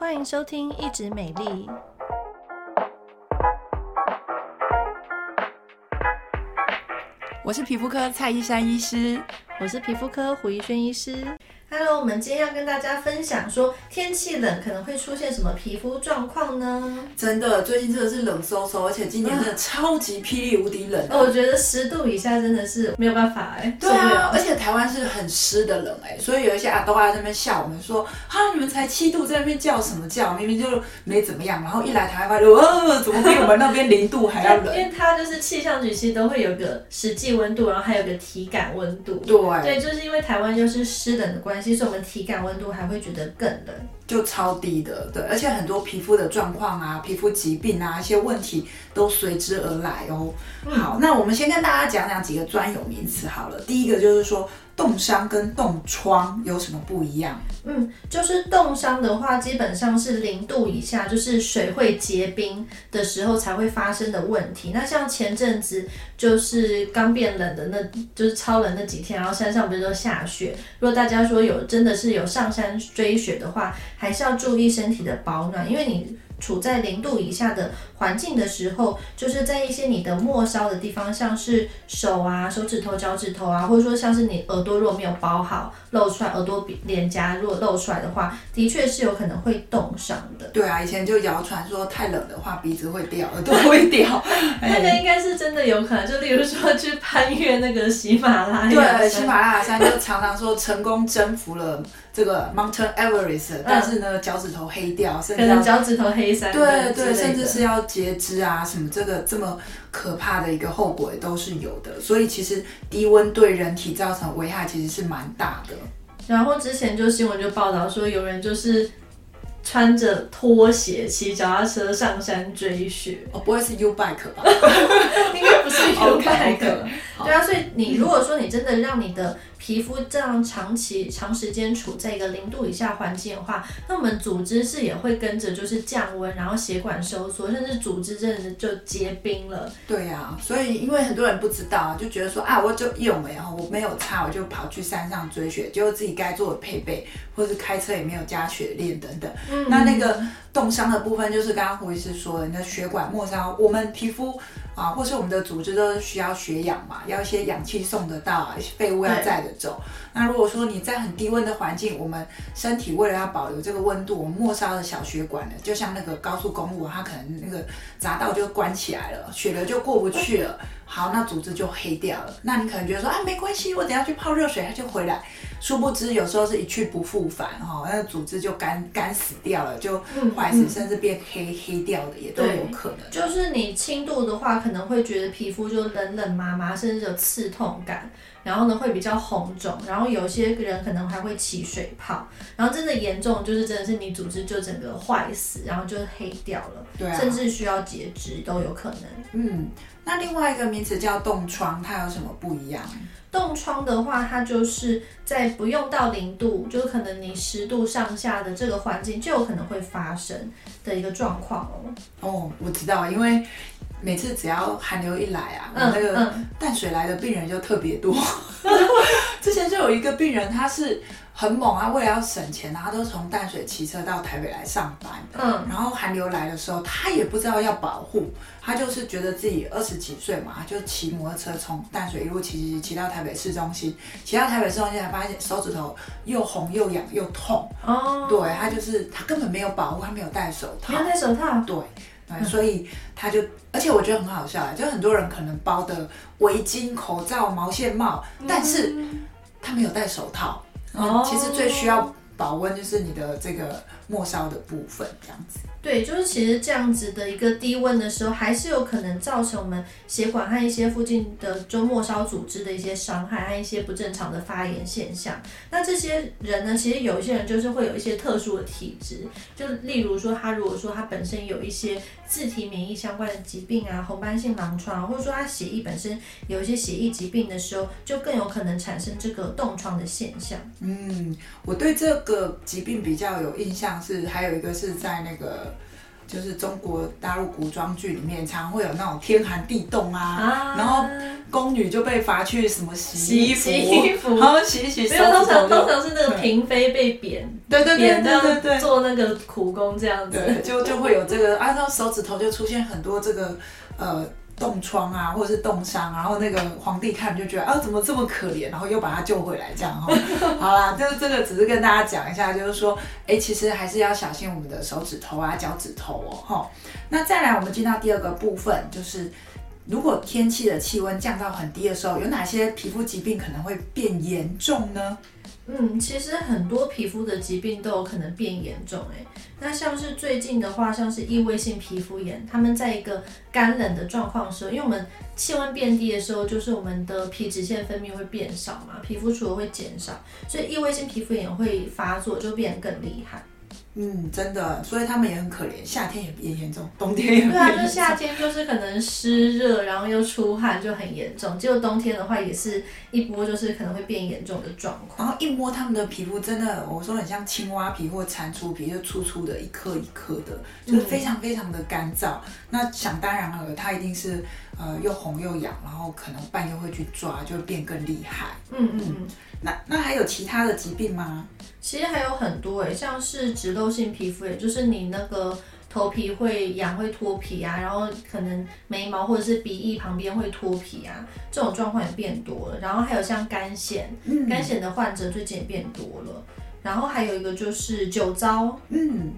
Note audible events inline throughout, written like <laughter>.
欢迎收听《一直美丽》，我是皮肤科蔡依珊医师，我是皮肤科胡一轩医师。Hello，我们今天要跟大家分享说，天气冷可能会出现什么皮肤状况呢？真的，最近真的是冷飕飕，而且今年真的超级霹雳无敌冷。我觉得十度以下真的是没有办法哎。对啊，而且台湾是很湿的冷哎，所以有一些阿东啊在那边笑我们说，哈，你们才七度，在那边叫什么叫？明明就没怎么样，然后一来台湾就，呃，<laughs> 怎么比我们那边零度还要冷？因为它就是气象局其实都会有个实际温度，然后还有个体感温度。对，对，就是因为台湾就是湿冷的关系。其实我们体感温度还会觉得更冷，就超低的，对，而且很多皮肤的状况啊、皮肤疾病啊一些问题都随之而来哦。嗯、好，那我们先跟大家讲讲几个专有名词好了。第一个就是说。冻伤跟冻疮有什么不一样？嗯，就是冻伤的话，基本上是零度以下，就是水会结冰的时候才会发生的问题。那像前阵子就是刚变冷的那，就是超冷那几天，然后山上不是都下雪？如果大家说有真的是有上山追雪的话，还是要注意身体的保暖，因为你。处在零度以下的环境的时候，就是在一些你的末梢的地方，像是手啊、手指头、脚趾头啊，或者说像是你耳朵如果没有包好露出来，耳朵脸颊如果露出来的话，的确是有可能会冻伤的。对啊，以前就谣传说太冷的话鼻子会掉，耳朵会掉，<laughs> <laughs> 那个应该是真的有可能。就例如说去攀越那个喜马拉雅，对，喜马拉雅山就常常说成功征服了。这个 Mountain Everest，但是呢，脚趾头黑掉，甚至要脚趾头黑山，对对，甚至是要截肢啊，什么这个这么可怕的一个后果也都是有的。所以其实低温对人体造成危害其实是蛮大的。然后之前就新闻就报道说，有人就是穿着拖鞋骑脚踏车上山追雪，哦，不会是 U bike 吧？<laughs> 应该不是 <laughs> U bike。对啊，所以你如果说你真的让你的皮肤这样长期长时间处在一个零度以下环境的话，那我们组织是也会跟着就是降温，然后血管收缩，甚至组织真的就结冰了。对呀、啊，所以因为很多人不知道，就觉得说啊，我就用没有，我没有擦，我就跑去山上追雪，结果自己该做的配备，或是开车也没有加雪链等等。嗯，那那个冻伤的部分，就是刚刚胡医师说的，你的血管末梢，我们皮肤。啊，或是我们的组织都需要血氧嘛，要一些氧气送得到，一些废物要载得走。那如果说你在很低温的环境，我们身体为了要保留这个温度，我们末梢的小血管呢，就像那个高速公路，它可能那个匝道就关起来了，血流就过不去了。好，那组织就黑掉了。那你可能觉得说啊，没关系，我等下去泡热水，它就回来。殊不知有时候是一去不复返哈，那组织就干干死掉了，就坏死，甚至变黑黑掉的也都有可能。就是你轻度的话，可能会觉得皮肤就冷冷麻麻，甚至有刺痛感。然后呢，会比较红肿，然后有些人可能还会起水泡，然后真的严重就是真的是你组织就整个坏死，然后就黑掉了，对啊，甚至需要截肢都有可能。嗯，那另外一个名词叫冻疮，它有什么不一样？冻疮的话，它就是在不用到零度，就可能你十度上下的这个环境就有可能会发生的一个状况哦。哦，我知道，因为。每次只要寒流一来啊，嗯、那个淡水来的病人就特别多。嗯、<laughs> 之前就有一个病人，他是很猛啊，为了要省钱啊，他都从淡水骑车到台北来上班。嗯，然后寒流来的时候，他也不知道要保护，他就是觉得自己二十几岁嘛，就骑摩托车从淡水一路骑骑骑到台北市中心，骑到台北市中心才发现手指头又红又痒又痛。哦，对，他就是他根本没有保护，他没有戴手套，没有戴手套，对。对，所以他就，而且我觉得很好笑，就很多人可能包的围巾、口罩、毛线帽，但是他没有戴手套。哦，其实最需要保温就是你的这个末梢的部分，这样子。对，就是其实这样子的一个低温的时候，还是有可能造成我们血管和一些附近的周末梢组织的一些伤害和一些不正常的发炎现象。那这些人呢，其实有一些人就是会有一些特殊的体质，就例如说他如果说他本身有一些自体免疫相关的疾病啊，红斑性狼疮，或者说他血液本身有一些血液疾病的时候，就更有可能产生这个冻疮的现象。嗯，我对这个疾病比较有印象是，还有一个是在那个。就是中国大陆古装剧里面，常会有那种天寒地冻啊，啊然后宫女就被罚去什么洗衣服，洗衣服然后洗一洗没有，通常通常是那个嫔妃被贬，对对对对对对对，做那个苦工这样子，对，就就会有这个，按照手指头就出现很多这个呃。冻疮啊，或者是冻伤，然后那个皇帝看就觉得啊，怎么这么可怜，然后又把他救回来，这样哈。<laughs> 好啦，就是这个只是跟大家讲一下，就是说，哎，其实还是要小心我们的手指头啊、脚趾头哦，哈。那再来，我们进到第二个部分，就是如果天气的气温降到很低的时候，有哪些皮肤疾病可能会变严重呢？嗯，其实很多皮肤的疾病都有可能变严重哎。那像是最近的话，像是异位性皮肤炎，他们在一个干冷的状况时候，因为我们气温变低的时候，就是我们的皮脂腺分泌会变少嘛，皮肤除了会减少，所以异位性皮肤炎会发作，就变得更厉害。嗯，真的，所以他们也很可怜，夏天也也严重，冬天也严重。对啊，就夏天就是可能湿热，然后又出汗就很严重。结果冬天的话也是一波，就是可能会变严重的状况。然后一摸他们的皮肤，真的，我说很像青蛙皮或蟾蜍皮，就粗粗的一颗一颗的，就是非常非常的干燥。嗯、那想当然了，它一定是呃又红又痒，然后可能半夜会去抓，就会变更厉害。嗯嗯。嗯那那还有其他的疾病吗？其实还有很多诶，像是脂漏性皮肤炎，也就是你那个头皮会痒会脱皮啊，然后可能眉毛或者是鼻翼旁边会脱皮啊，这种状况也变多了。然后还有像干癣，嗯、干癣的患者最近也变多了。然后还有一个就是酒糟，嗯，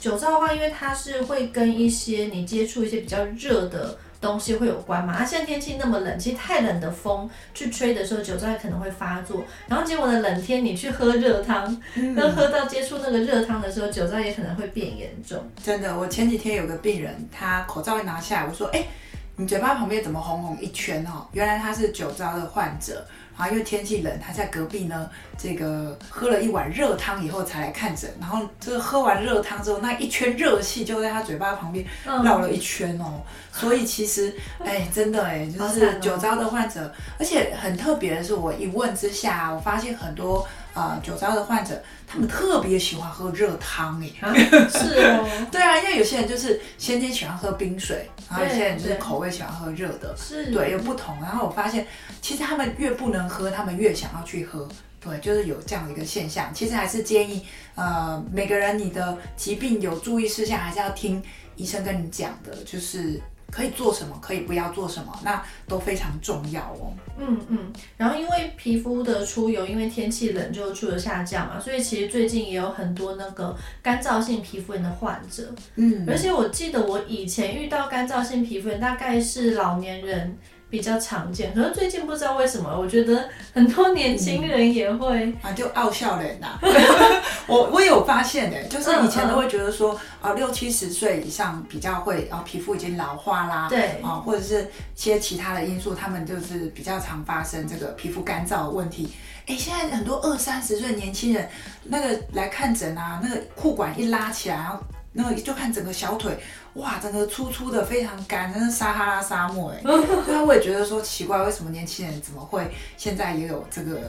酒糟的话，因为它是会跟一些你接触一些比较热的。东西会有关嘛？它、啊、现在天气那么冷，其实太冷的风去吹的时候，酒糟也可能会发作。然后结果呢，冷天你去喝热汤，那、嗯、喝到接触那个热汤的时候，酒糟也可能会变严重。真的，我前几天有个病人，他口罩一拿下来，我说：“哎、欸，你嘴巴旁边怎么红红一圈哦？原来他是酒糟的患者。”啊，因为天气冷，他在隔壁呢。这个喝了一碗热汤以后才来看诊，然后这个喝完热汤之后，那一圈热气就在他嘴巴旁边绕了一圈哦。嗯、所以其实，哎，真的哎，就是酒糟的患者，哦、而且很特别的是，我一问之下，我发现很多呃酒糟的患者，他们特别喜欢喝热汤哎。啊、是哦。<laughs> 对啊，因为有些人就是先天喜欢喝冰水，然后有些人就是口味喜欢喝热的，是，对，有不同。然后我发现，其实他们越不能喝，他们越想要去喝。对，就是有这样的一个现象。其实还是建议，呃，每个人你的疾病有注意事项，还是要听医生跟你讲的，就是可以做什么，可以不要做什么，那都非常重要哦。嗯嗯。然后因为皮肤的出油，因为天气冷就出油下降嘛，所以其实最近也有很多那个干燥性皮肤炎的患者。嗯。而且我记得我以前遇到干燥性皮肤炎，大概是老年人。比较常见，可是最近不知道为什么，我觉得很多年轻人也会、嗯、啊，就傲笑脸呐。<laughs> 我我有发现诶，就是以前都会觉得说啊、六七十岁以上比较会啊、呃，皮肤已经老化啦，对啊、呃，或者是一些其他的因素，他们就是比较常发生这个皮肤干燥的问题。哎，现在很多二三十岁年轻人，那个来看诊啊，那个裤管一拉起来，然后那个就看整个小腿。哇，整个粗粗的，非常干，真是撒哈拉沙漠哎。<laughs> 对啊，我也觉得说奇怪，为什么年轻人怎么会现在也有这个？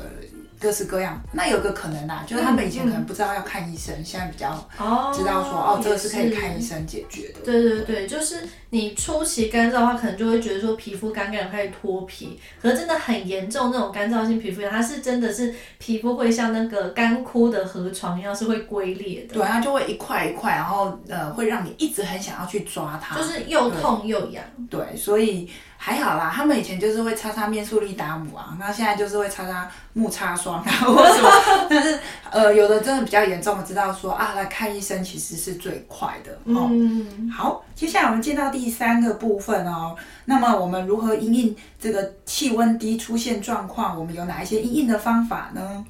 各式各样，那有个可能啊，就是他们以前可能不知道要看医生，现在比较知道说哦，哦，这个是可以看医生解决的。对对对，就是你初期干燥的话，可能就会觉得说皮肤干干开始脱皮，可是真的很严重那种干燥性皮肤炎，它是真的是皮肤会像那个干枯的河床一样，是会龟裂的。对，它就会一块一块，然后呃，会让你一直很想要去抓它，就是又痛又痒。对，所以。还好啦，他们以前就是会擦擦面素力达姆啊，那现在就是会擦擦木擦霜啊，或什么。<laughs> 但是呃，有的真的比较严重，知道说啊，来看医生其实是最快的哦。嗯，好，接下来我们进到第三个部分哦。那么我们如何因应这个气温低出现状况？我们有哪一些因应的方法呢？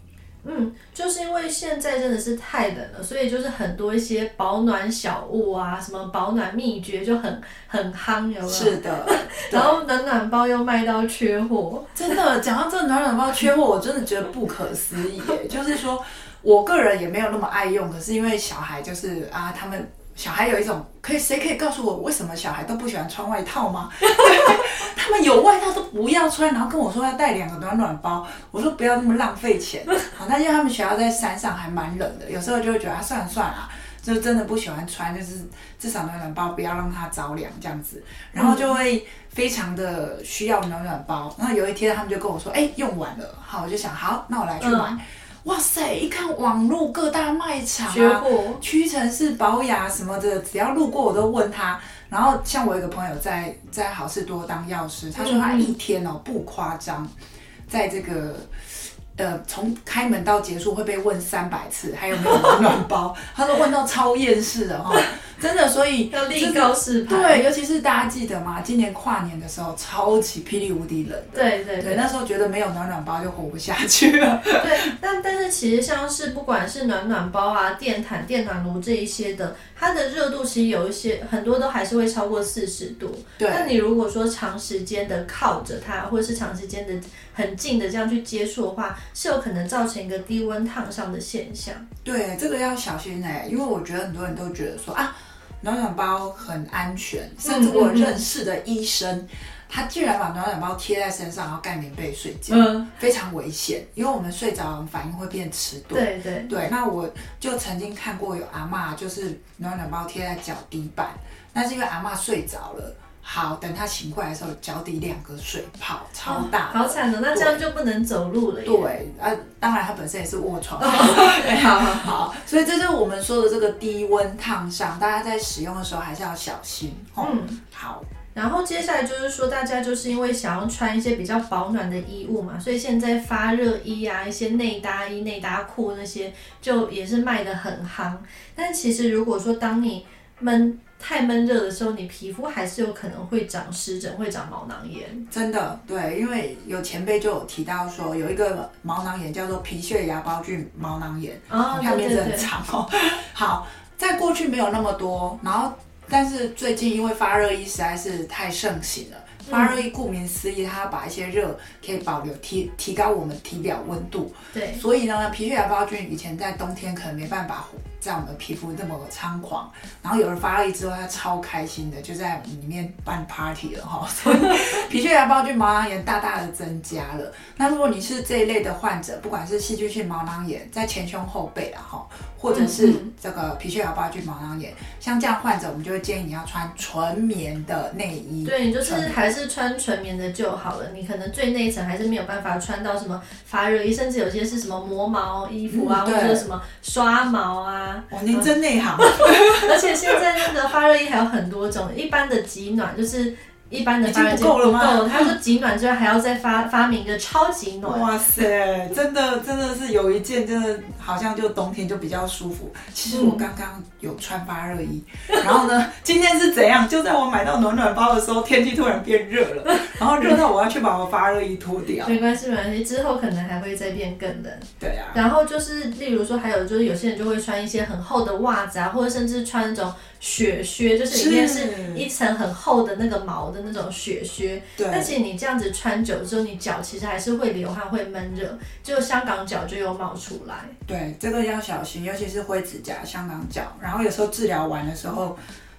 嗯，就是因为现在真的是太冷了，所以就是很多一些保暖小物啊，什么保暖秘诀就很很夯，有没有？是的。<laughs> 然后暖暖包又卖到缺货，真的。讲到这个暖暖包缺货，我真的觉得不可思议。就是说我个人也没有那么爱用，可是因为小孩就是啊，他们。小孩有一种可以，谁可以告诉我为什么小孩都不喜欢穿外套吗？<laughs> 他们有外套都不要穿，然后跟我说要带两个暖暖包。我说不要那么浪费钱。<laughs> 好，那因为他们学校在山上还蛮冷的，有时候就会觉得啊，算了算了，就真的不喜欢穿，就是至少暖暖包不要让它着凉这样子，然后就会非常的需要暖暖包。然后有一天他们就跟我说，哎、欸，用完了，好，我就想，好，那我来去买。嗯、哇塞，一看网络各大卖场啊，屈臣氏、宝雅什么的，只要路过我都问他。然后像我有一个朋友在在好事多当药师，他说他一天哦不夸张，在这个。呃，从开门到结束会被问三百次，还有没有暖暖包？他说问到超厌世的哈，真的，所以要立高示牌。对，尤其是大家记得吗？今年跨年的时候，超级霹雳无敌冷。对对对，对，那时候觉得没有暖暖包就活不下去了。<laughs> 对，但但是其实像是不管是暖暖包啊、电毯、电暖炉这一些的，它的热度其实有一些很多都还是会超过四十度。对，那你如果说长时间的靠着它，或者是长时间的很近的这样去接触的话，是有可能造成一个低温烫伤的现象。对，这个要小心哎、欸，因为我觉得很多人都觉得说啊，暖暖包很安全，甚至我认识的医生，嗯嗯嗯他居然把暖暖包贴在身上，然后盖棉被睡觉，嗯、非常危险。因为我们睡着反应会变迟钝。对对对，那我就曾经看过有阿嬷，就是暖暖包贴在脚底板，那是因为阿妈睡着了。好，等他醒过来的时候，脚底两个水泡超大，哦，好惨的，那这样就不能走路了。对，啊，当然他本身也是卧床。<laughs> 哦、好好好，所以这就是我们说的这个低温烫伤，大家在使用的时候还是要小心。嗯，好。然后接下来就是说，大家就是因为想要穿一些比较保暖的衣物嘛，所以现在发热衣啊，一些内搭衣、内搭裤那些，就也是卖的很夯。但其实如果说当你闷。太闷热的时候，你皮肤还是有可能会长湿疹，会长毛囊炎。真的，对，因为有前辈就有提到说，有一个毛囊炎叫做皮屑芽孢菌毛囊炎，哦，它名字很长哦。好，在过去没有那么多，然后但是最近因为发热衣实在是太盛行了。发热衣顾名思义，它要把一些热可以保留，提提高我们体表温度。对，所以呢，皮屑芽孢菌以前在冬天可能没办法在我们的皮肤那么猖狂，然后有了发力之后，他超开心的就在里面办 party 了哈。所以 <laughs> 皮屑芽孢菌毛囊炎大大的增加了。那如果你是这一类的患者，不管是细菌性毛囊炎在前胸后背啊哈。或者是这个皮屑芽孢菌毛囊炎，像这样患者，我们就会建议你要穿纯棉的内衣。对，你就是还是穿纯棉的就好了。你可能最内层还是没有办法穿到什么发热衣，甚至有些是什么磨毛衣服啊，嗯、或者什么刷毛啊。哦，您真内行。<laughs> 而且现在那个发热衣还有很多种，一般的极暖就是。一般的发热衣不够了吗？他说极暖之外还要再发发明一个超级暖。哇塞，真的真的是有一件真的好像就冬天就比较舒服。其实我刚刚有穿发热衣，嗯、然后呢，今天是怎样？就在我买到暖暖包的时候，天气突然变热了，<laughs> 然后热到我要去把我发热衣脱掉。没关系，没关系，之后可能还会再变更冷。对啊。然后就是例如说，还有就是有些人就会穿一些很厚的袜子啊，或者甚至穿那种。雪靴就是里面是一层很厚的那个毛的那种雪靴，对。但其实你这样子穿久之后，你脚其实还是会流汗、会闷热，就香港脚就又冒出来。对，这个要小心，尤其是灰指甲、香港脚。然后有时候治疗完的时候，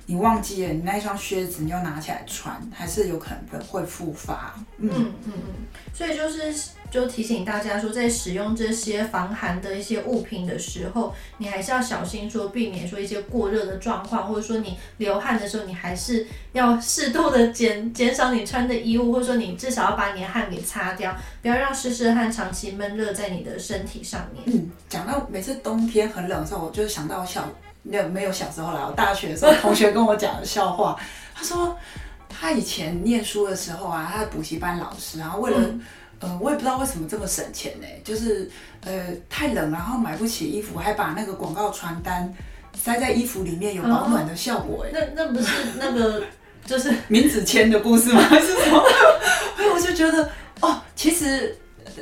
你忘记了你那双靴子，你又拿起来穿，还是有可能会复发。嗯嗯嗯，所以就是。就提醒大家说，在使用这些防寒的一些物品的时候，你还是要小心，说避免说一些过热的状况，或者说你流汗的时候，你还是要适度的减 <laughs> 减少你穿的衣物，或者说你至少要把你的汗给擦掉，不要让湿湿的汗长期闷热在你的身体上面。嗯，讲到每次冬天很冷的时候，我就想到小没有没有小时候啦，我大学的时候同学跟我讲的笑话，他说他以前念书的时候啊，他的补习班老师，然后为了、嗯呃，我也不知道为什么这么省钱呢？就是呃太冷，然后买不起衣服，还把那个广告传单塞在衣服里面，有保暖的效果。哎、哦，那那不是那个就是闵子骞的故事吗？还是什么？<laughs> 我就觉得哦，其实。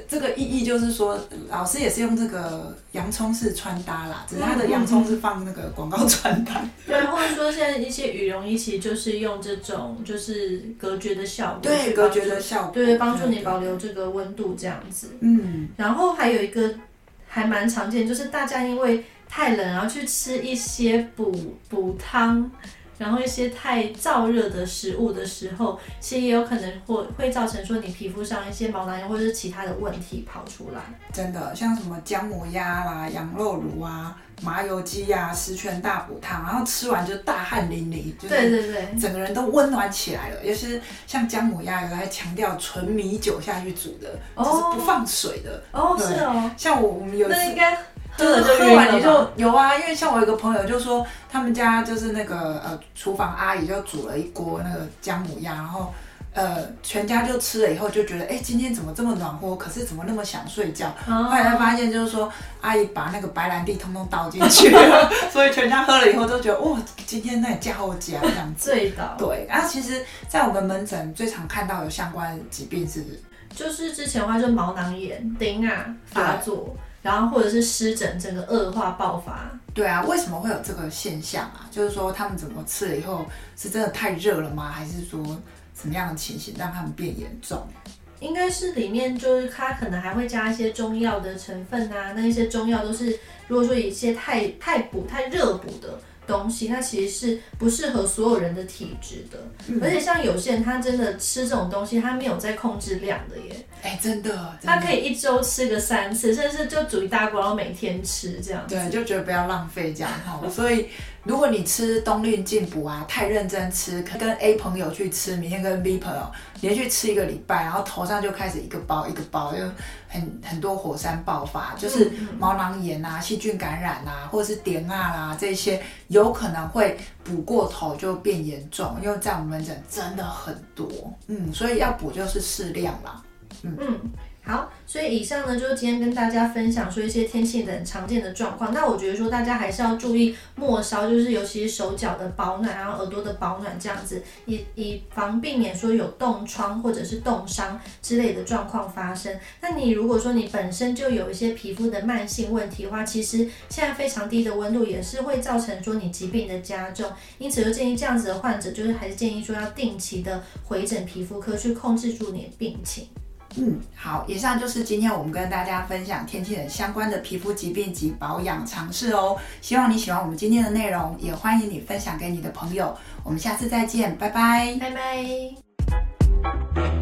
这个意义就是说，老师也是用这个洋葱式穿搭啦，只是他的洋葱是放那个广告穿搭。对，或者说现在一些羽绒衣其实就是用这种就是隔绝的效果，对，隔绝的效果，对，帮助你保留这个温度这样子。嗯，然后还有一个还蛮常见，就是大家因为太冷，然后去吃一些补补汤。然后一些太燥热的食物的时候，其实也有可能会会造成说你皮肤上一些毛囊炎或者是其他的问题跑出来。真的，像什么姜母鸭啦、羊肉炉啊、麻油鸡呀、啊、十全大补汤，然后吃完就大汗淋漓，就是、对对对，整个人都温暖起来了。尤其是像姜母鸭，有还强调纯米酒下去煮的，哦、就是不放水的。哦，是哦。像我我们有一次。那应该就是喝完你就有啊，因为像我有个朋友就说，他们家就是那个呃厨房阿姨就煮了一锅那个姜母鸭，然后呃全家就吃了以后就觉得，哎、欸，今天怎么这么暖和？可是怎么那么想睡觉？后来才发现就是说，阿姨把那个白兰地通通倒进去了，<laughs> 所以全家喝了以后都觉得，哇，今天那加我加这样子。醉倒。对，然后其实，在我们门诊最常看到有相关疾病是，就是之前的话就毛囊炎、丁啊发作。然后或者是湿疹，整个恶化爆发。对啊，为什么会有这个现象啊？就是说他们怎么吃了以后，是真的太热了吗？还是说什么样的情形让他们变严重？应该是里面就是它可能还会加一些中药的成分啊，那一些中药都是如果说一些太太补、太热补的。东西，它其实是不适合所有人的体质的，嗯、而且像有些人，他真的吃这种东西，他没有在控制量的耶。哎、欸，真的，真的，他可以一周吃个三次，甚至就煮一大锅，然后每天吃这样。对，就觉得不要浪费这样哈。所以，如果你吃冬令进补啊，太认真吃，跟 A 朋友去吃，明天跟 B 朋友连续吃一个礼拜，然后头上就开始一个包一个包，就很很多火山爆发，就是毛囊炎啊、细菌感染啊，或者是点啊啦这些。有可能会补过头就变严重，因为在我们门诊真的很多，嗯，所以要补就是适量啦，嗯。嗯好，所以以上呢就是今天跟大家分享说一些天气冷常见的状况。那我觉得说大家还是要注意末梢，就是尤其是手脚的保暖，然后耳朵的保暖这样子，以以防避免说有冻疮或者是冻伤之类的状况发生。那你如果说你本身就有一些皮肤的慢性问题的话，其实现在非常低的温度也是会造成说你疾病的加重。因此就建议这样子的患者，就是还是建议说要定期的回诊皮肤科去控制住你的病情。嗯，好，以上就是今天我们跟大家分享天气冷相关的皮肤疾病及保养常识哦。希望你喜欢我们今天的内容，也欢迎你分享给你的朋友。我们下次再见，拜拜，拜拜。